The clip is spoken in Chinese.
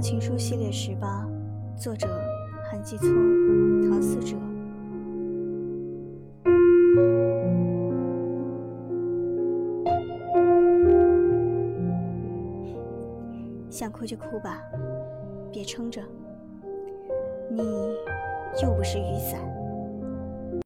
情书系列十八作者韩继聪唐思哲。想哭就哭吧别撑着你又不是雨伞。